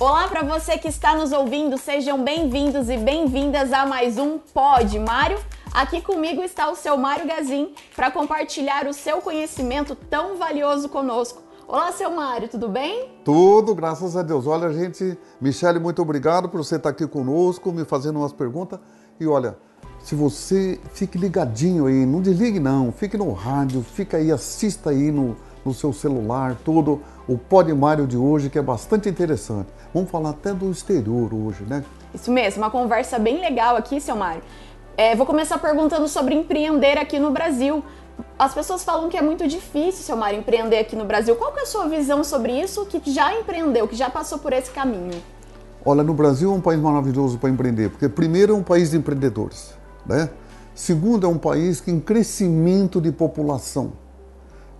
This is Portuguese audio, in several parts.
Olá para você que está nos ouvindo, sejam bem-vindos e bem-vindas a mais um Pod Mário. Aqui comigo está o seu Mário Gazin para compartilhar o seu conhecimento tão valioso conosco. Olá, seu Mário, tudo bem? Tudo, graças a Deus. Olha, gente, Michele, muito obrigado por você estar aqui conosco, me fazendo umas perguntas. E olha, se você fique ligadinho aí, não desligue não, fique no rádio, fica aí, assista aí no, no seu celular, tudo, o Pod Mário de hoje, que é bastante interessante. Vamos falar até do exterior hoje, né? Isso mesmo, uma conversa bem legal aqui, seu Mário. É, vou começar perguntando sobre empreender aqui no Brasil. As pessoas falam que é muito difícil, seu Mário, empreender aqui no Brasil. Qual é a sua visão sobre isso, que já empreendeu, que já passou por esse caminho? Olha, no Brasil é um país maravilhoso para empreender, porque primeiro é um país de empreendedores, né? Segundo, é um país que em crescimento de população.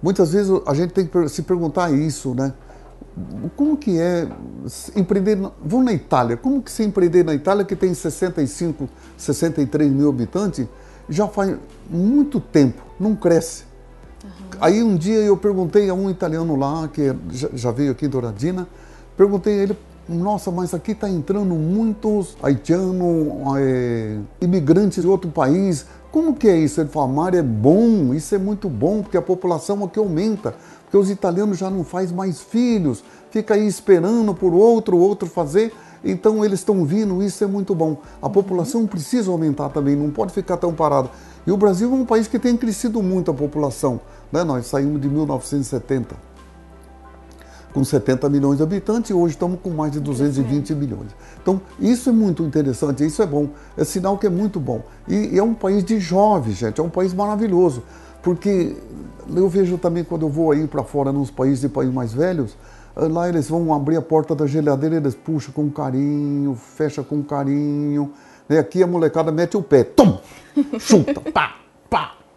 Muitas vezes a gente tem que se perguntar isso, né? como que é empreender, vamos na Itália, como que se empreender na Itália que tem 65, 63 mil habitantes, já faz muito tempo, não cresce. Uhum. Aí um dia eu perguntei a um italiano lá, que já veio aqui em Douradina, perguntei a ele, nossa, mas aqui está entrando muitos haitianos, é, imigrantes de outro país, como que é isso? Ele falou, Mário, é bom, isso é muito bom, porque a população aqui aumenta porque os italianos já não fazem mais filhos, fica aí esperando por outro, outro fazer. Então eles estão vindo, isso é muito bom. A população precisa aumentar também, não pode ficar tão parada. E o Brasil é um país que tem crescido muito a população. Né? Nós saímos de 1970 com 70 milhões de habitantes e hoje estamos com mais de 220 milhões. Então, isso é muito interessante, isso é bom, é sinal que é muito bom. E, e é um país de jovens, gente, é um país maravilhoso, porque eu vejo também quando eu vou aí para fora, nos países de países mais velhos, eh, lá eles vão abrir a porta da geladeira, eles puxam com carinho, fecha com carinho. Né? Aqui a molecada mete o pé, tum, chuta, pá,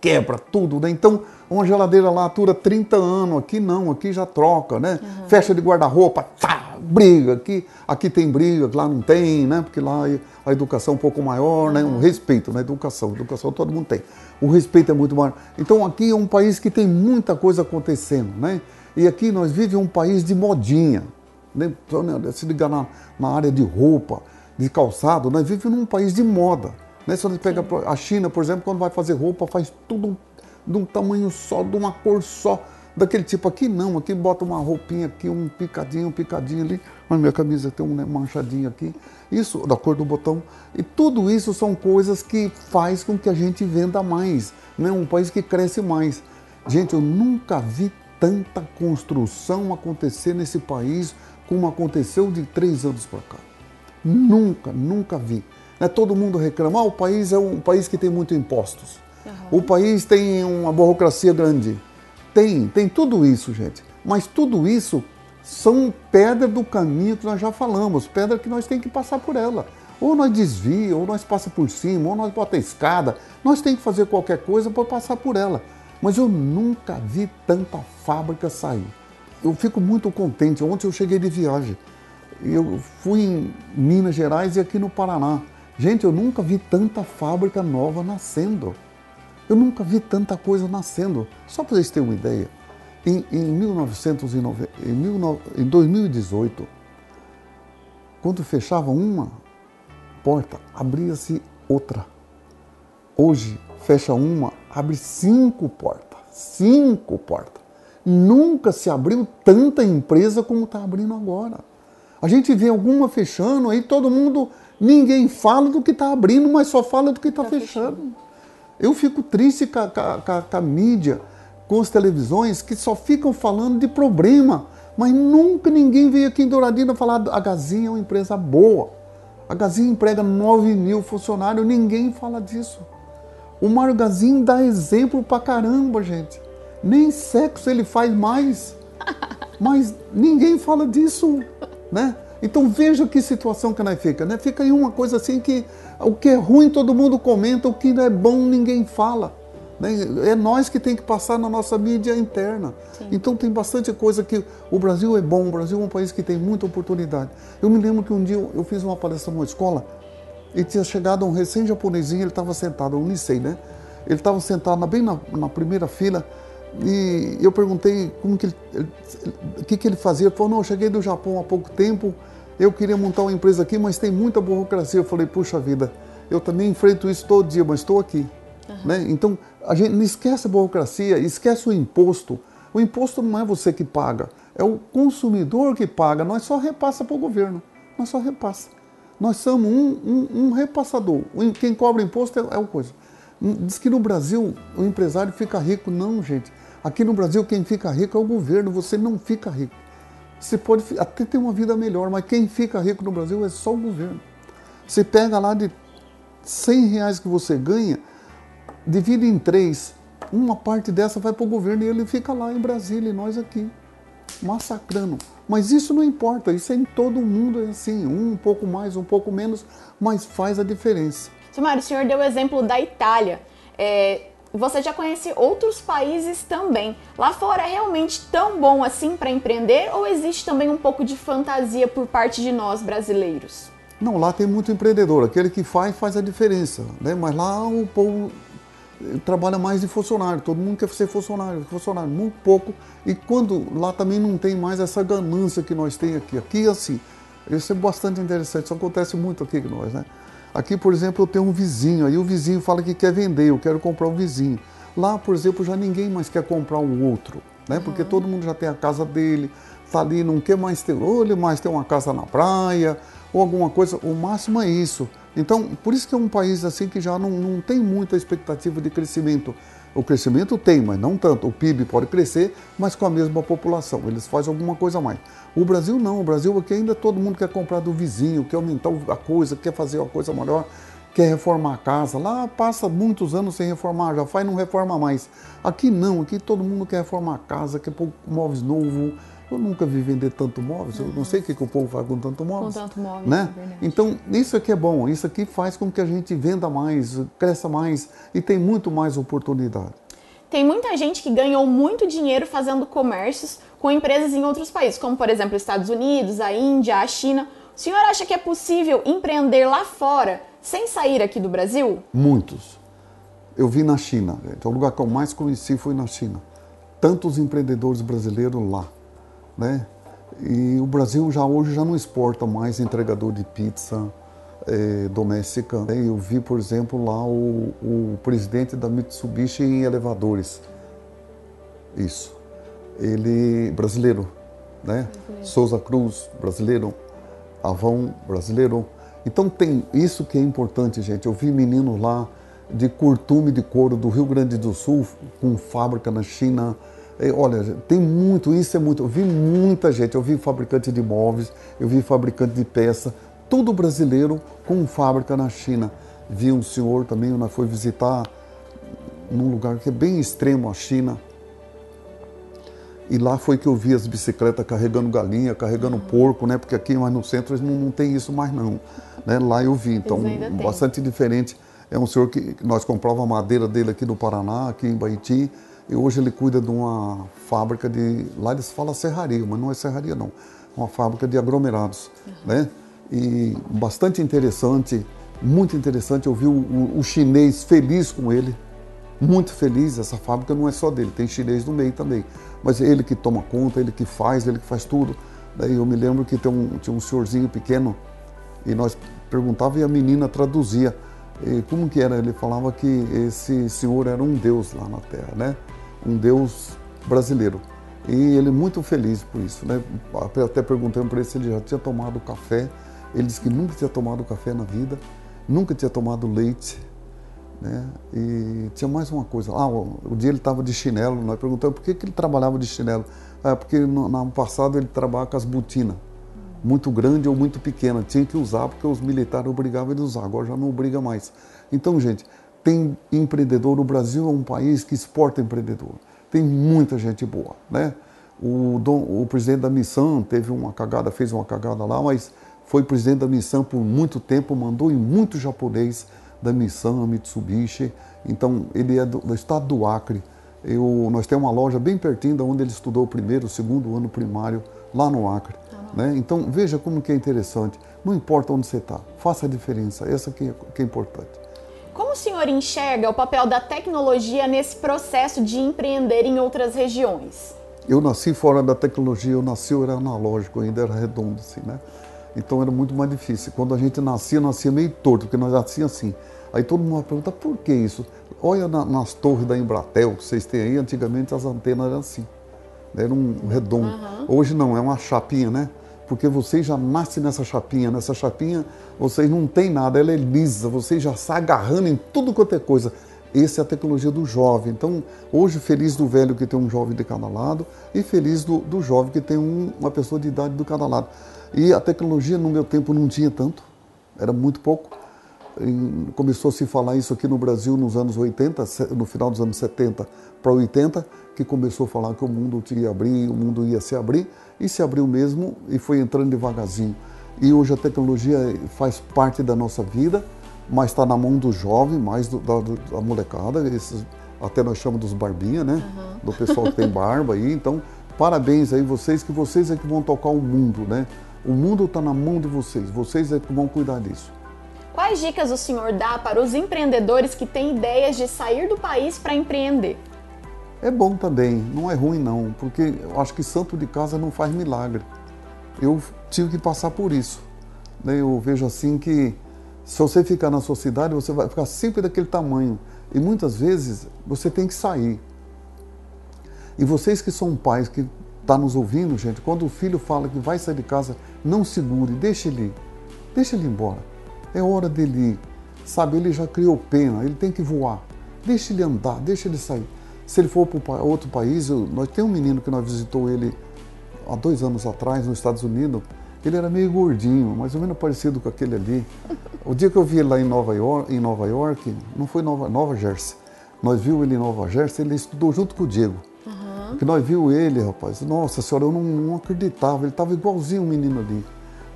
quebra tudo. Né? Então, uma geladeira lá dura 30 anos, aqui não, aqui já troca, né? Uhum. Fecha de guarda-roupa, tá, briga. Aqui, aqui tem briga, lá não tem, né? Porque lá a educação é um pouco maior, né? Um respeito na educação. Educação todo mundo tem o respeito é muito maior. Então aqui é um país que tem muita coisa acontecendo, né? E aqui nós vivemos um país de modinha. Né? né se ligar na, na área de roupa, de calçado, nós vivemos num país de moda. Né? Se você pega a China, por exemplo, quando vai fazer roupa, faz tudo de um tamanho só, de uma cor só daquele tipo. Aqui não, aqui bota uma roupinha aqui, um picadinho, um picadinho ali. Mas minha camisa tem um né, manchadinho aqui. Isso, da cor do botão. E tudo isso são coisas que faz com que a gente venda mais. Né? Um país que cresce mais. Gente, eu nunca vi tanta construção acontecer nesse país como aconteceu de três anos para cá. Nunca, nunca vi. Né? Todo mundo reclama, ah, o país é um país que tem muitos impostos. Uhum. O país tem uma burocracia grande. Tem, tem tudo isso, gente. Mas tudo isso são pedras do caminho que nós já falamos, pedra que nós temos que passar por ela. Ou nós desvia, ou nós passa por cima, ou nós bota a escada. Nós temos que fazer qualquer coisa para passar por ela. Mas eu nunca vi tanta fábrica sair. Eu fico muito contente. Ontem eu cheguei de viagem. Eu fui em Minas Gerais e aqui no Paraná. Gente, eu nunca vi tanta fábrica nova nascendo. Eu nunca vi tanta coisa nascendo. Só para vocês terem uma ideia, em, em, 1990, em, em 2018, quando fechava uma porta, abria-se outra. Hoje, fecha uma, abre cinco portas. Cinco portas. Nunca se abriu tanta empresa como está abrindo agora. A gente vê alguma fechando, aí todo mundo, ninguém fala do que está abrindo, mas só fala do que está tá fechando. fechando. Eu fico triste com a, com, a, com a, mídia, com as televisões que só ficam falando de problema, mas nunca ninguém veio aqui em Douradina falar a Gazinha é uma empresa boa. A Gazinha emprega 9 mil funcionários, ninguém fala disso. O Mário Gazinho dá exemplo pra caramba, gente. Nem sexo ele faz mais. Mas ninguém fala disso, né? Então veja que situação que nós fica, né? Fica aí uma coisa assim que o que é ruim todo mundo comenta, o que não é bom ninguém fala. Né? É nós que tem que passar na nossa mídia interna. Sim. Então tem bastante coisa que o Brasil é bom, o Brasil é um país que tem muita oportunidade. Eu me lembro que um dia eu fiz uma palestra numa escola e tinha chegado um recém-japonesinho, ele estava sentado, um licei, né? Ele estava sentado bem na, na primeira fila e eu perguntei como que ele, o que, que ele fazia. Ele falou, não, eu cheguei do Japão há pouco tempo Eu queria montar uma empresa aqui, mas tem muita burocracia. Eu falei, puxa vida, eu também enfrento isso todo dia, mas estou aqui. Uhum. Né? Então, a gente não esquece a burocracia, esquece o imposto. O imposto não é você que paga, é o consumidor que paga. Nós só repassa para o governo. Nós só repassa. Nós somos um, um, um repassador. Quem cobra imposto é, é o coisa. Diz que no Brasil o empresário fica rico. Não, gente. Aqui no Brasil quem fica rico é o governo. Você não fica rico. Você pode até ter uma vida melhor, mas quem fica rico no Brasil é só o governo. Você pega lá de 100 reais que você ganha, divide em três. Uma parte dessa vai para o governo e ele fica lá em Brasília e nós aqui, massacrando. Mas isso não importa, isso é em todo mundo é assim, um, pouco mais, um pouco menos, mas faz a diferença. Mário, o senhor deu o exemplo da Itália. É, você já conhece outros países também. Lá fora é realmente tão bom assim para empreender ou existe também um pouco de fantasia por parte de nós brasileiros? Não, lá tem muito empreendedor. Aquele que faz, faz a diferença. Né? Mas lá o povo trabalha mais de funcionário. Todo mundo quer ser funcionário, funcionário, muito pouco. E quando lá também não tem mais essa ganância que nós temos aqui. Aqui, assim, isso é bastante interessante. Isso acontece muito aqui com nós, né? Aqui, por exemplo, eu tenho um vizinho, aí o vizinho fala que quer vender, eu quero comprar um vizinho. Lá, por exemplo, já ninguém mais quer comprar um outro, né? Porque uhum. todo mundo já tem a casa dele, tá ali, não quer mais ter, ou ele mais tem uma casa na praia, ou alguma coisa, o máximo é isso. Então, por isso que é um país assim que já não, não tem muita expectativa de crescimento. O crescimento tem, mas não tanto. O PIB pode crescer, mas com a mesma população. Eles fazem alguma coisa a mais. O Brasil não, o Brasil aqui ainda todo mundo quer comprar do vizinho, quer aumentar a coisa, quer fazer uma coisa melhor, quer reformar a casa. Lá passa muitos anos sem reformar, já faz não reforma mais. Aqui não, aqui todo mundo quer reformar a casa, quer pôr móveis novos. Eu nunca vi vender tanto móveis, eu não sei o que, que o povo faz com tanto móveis. Com tanto móveis, né? É então, isso aqui é bom, isso aqui faz com que a gente venda mais, cresça mais e tem muito mais oportunidade. Tem muita gente que ganhou muito dinheiro fazendo comércios com empresas em outros países, como por exemplo Estados Unidos, a Índia, a China. O senhor acha que é possível empreender lá fora sem sair aqui do Brasil? Muitos. Eu vi na China. Então, o lugar que eu mais conheci foi na China. Tantos empreendedores brasileiros lá, né? E o Brasil já hoje já não exporta mais entregador de pizza é, doméstica. Né? Eu vi, por exemplo, lá o, o presidente da Mitsubishi em elevadores. Isso ele brasileiro, né? Brasileiro. Souza Cruz, brasileiro, Avão, brasileiro. Então tem isso que é importante, gente. Eu vi meninos lá de curtume de couro do Rio Grande do Sul, com fábrica na China. E, olha, tem muito, isso é muito. Eu vi muita gente, eu vi fabricante de móveis, eu vi fabricante de peça, tudo brasileiro com fábrica na China. Vi um senhor também, nós foi visitar num lugar que é bem extremo a China, e lá foi que eu vi as bicicletas carregando galinha, carregando porco, né? Porque aqui mais no centro não, não tem isso mais não. Né? Lá eu vi, então bastante diferente. É um senhor que nós comprava a madeira dele aqui no Paraná, aqui em Baiti, e hoje ele cuida de uma fábrica de. Lá eles falam serraria, mas não é serraria não. Uma fábrica de aglomerados, uhum. né? E bastante interessante, muito interessante. Eu vi o, o, o chinês feliz com ele, muito feliz. Essa fábrica não é só dele, tem chinês no meio também. Mas é ele que toma conta, ele que faz, ele que faz tudo. Daí eu me lembro que um, tinha um senhorzinho pequeno e nós perguntava e a menina traduzia. Como que era? Ele falava que esse senhor era um deus lá na Terra, né? Um deus brasileiro. E ele muito feliz por isso, né? Até perguntando para ele se ele já tinha tomado café. Ele disse que nunca tinha tomado café na vida, nunca tinha tomado leite, né? E tinha mais uma coisa. Ah, o, dia ele estava de chinelo, nós perguntamos por que, que ele trabalhava de chinelo. Ah, porque no, no passado ele trabalhava com as botinas, muito grande ou muito pequena. Tinha que usar porque os militares obrigavam ele a usar, agora já não obriga mais. Então, gente, tem empreendedor. O Brasil é um país que exporta empreendedor. Tem muita gente boa, né? O, dom, o presidente da missão teve uma cagada, fez uma cagada lá, mas foi presidente da missão por muito tempo, mandou em muito japonês da missão Mitsubishi. Então, ele é do, do estado do Acre. Eu, nós temos uma loja bem pertinho de onde ele estudou o primeiro, o segundo ano primário, lá no Acre. Né? Então, veja como que é interessante. Não importa onde você está, faça a diferença. Essa que é, que é importante. Como o senhor enxerga o papel da tecnologia nesse processo de empreender em outras regiões? Eu nasci fora da tecnologia, eu nasci, eu era analógico, ainda era redondo assim, né? Então era muito mais difícil. Quando a gente nascia, nascia meio torto, porque nós nascíamos assim. Aí todo mundo pergunta por que isso? Olha na, nas torres da Embratel que vocês têm aí, antigamente as antenas eram assim. Era um redondo. Uhum. Hoje não, é uma chapinha, né? Porque vocês já nascem nessa chapinha. Nessa chapinha vocês não tem nada, ela é lisa, vocês já estão agarrando em tudo quanto é coisa. Essa é a tecnologia do jovem. Então, hoje, feliz do velho que tem um jovem de cada lado e feliz do, do jovem que tem um, uma pessoa de idade do cada lado. E a tecnologia, no meu tempo, não tinha tanto, era muito pouco. E começou a se falar isso aqui no Brasil nos anos 80, no final dos anos 70 para 80, que começou a falar que o mundo ia abrir, o mundo ia se abrir, e se abriu mesmo e foi entrando devagarzinho. E hoje a tecnologia faz parte da nossa vida mas está na mão do jovem, mais do, da, da, molecada, esses, até nós chamamos dos barbinha, né? Uhum. Do pessoal que tem barba aí. Então, parabéns aí vocês, que vocês é que vão tocar o mundo, né? O mundo está na mão de vocês, vocês é que vão cuidar disso. Quais dicas o senhor dá para os empreendedores que têm ideias de sair do país para empreender? É bom também, não é ruim não, porque eu acho que santo de casa não faz milagre. Eu tive que passar por isso. Né? Eu vejo assim que se você ficar na sua cidade, você vai ficar sempre daquele tamanho. E muitas vezes você tem que sair. E vocês que são pais, que estão tá nos ouvindo, gente, quando o filho fala que vai sair de casa, não segure, deixe ele ir. Deixe ele ir embora. É hora dele ir. Sabe, ele já criou pena, ele tem que voar. Deixe ele andar, deixe ele sair. Se ele for para outro país, eu, nós tem um menino que nós visitou ele há dois anos atrás nos Estados Unidos. Ele era meio gordinho, mais ou menos parecido com aquele ali. O dia que eu vi ele lá em Nova York, em Nova York não foi Nova, Nova Jersey. Nós vimos ele em Nova Jersey, ele estudou junto com o Diego. Uhum. Que nós vimos ele, rapaz. Nossa senhora, eu não, não acreditava. Ele estava igualzinho o menino ali.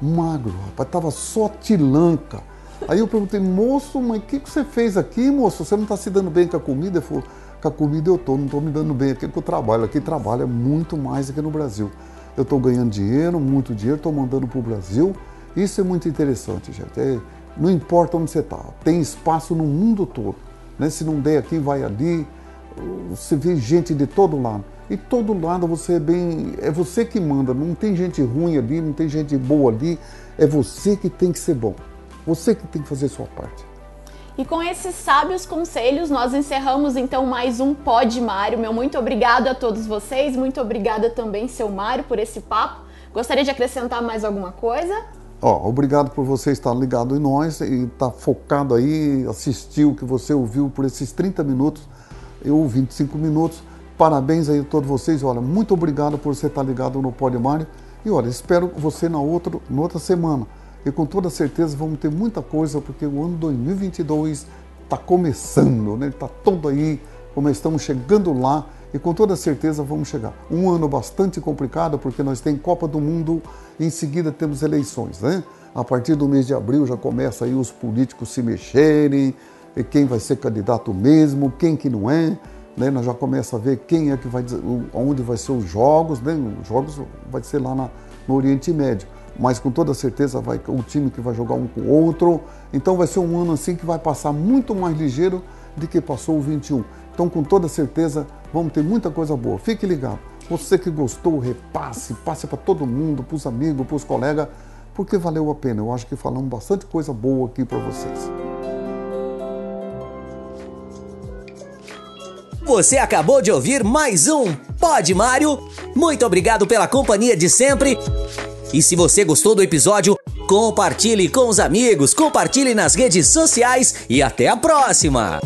Magro, rapaz, estava só tilanca. Aí eu perguntei, moço, mas o que, que você fez aqui, moço? Você não está se dando bem com a comida? Ele falou, comida eu estou, não estou me dando bem aqui com o trabalho. Aqui trabalha muito mais que no Brasil eu estou ganhando dinheiro, muito dinheiro, estou mandando para o Brasil. Isso é muito interessante, gente. É, não importa onde você está, tem espaço no mundo todo. Né? Se não der aqui, vai ali. Você vê gente de todo lado. E todo lado você é bem. É você que manda. Não tem gente ruim ali, não tem gente boa ali. É você que tem que ser bom. Você que tem que fazer sua parte. E com esses sábios conselhos, nós encerramos então mais um Pod Mário. Meu muito obrigado a todos vocês, muito obrigada também, seu Mário, por esse papo. Gostaria de acrescentar mais alguma coisa? Ó, obrigado por você estar ligado em nós e estar tá focado aí, assistir o que você ouviu por esses 30 minutos, eu 25 minutos. Parabéns aí a todos vocês. Olha, muito obrigado por você estar ligado no Pod Mário. E olha, espero você na outra, na outra semana e com toda certeza vamos ter muita coisa, porque o ano 2022 está começando, né? Está todo aí, como estamos chegando lá e com toda certeza vamos chegar. Um ano bastante complicado, porque nós temos Copa do Mundo e em seguida temos eleições, né? A partir do mês de abril já começa aí os políticos se mexerem, quem vai ser candidato mesmo, quem que não é, né? Nós já começa a ver quem é que vai, onde vai ser os jogos, né? Os jogos vai ser lá na, no Oriente Médio mas com toda certeza vai o time que vai jogar um com o outro. Então vai ser um ano assim que vai passar muito mais ligeiro do que passou o 21. Então com toda certeza vamos ter muita coisa boa. Fique ligado. Você que gostou, repasse, passe para todo mundo, para os amigos, para os colegas, porque valeu a pena. Eu acho que falamos bastante coisa boa aqui para vocês. Você acabou de ouvir mais um Pod Mário. Muito obrigado pela companhia de sempre. E se você gostou do episódio, compartilhe com os amigos, compartilhe nas redes sociais e até a próxima!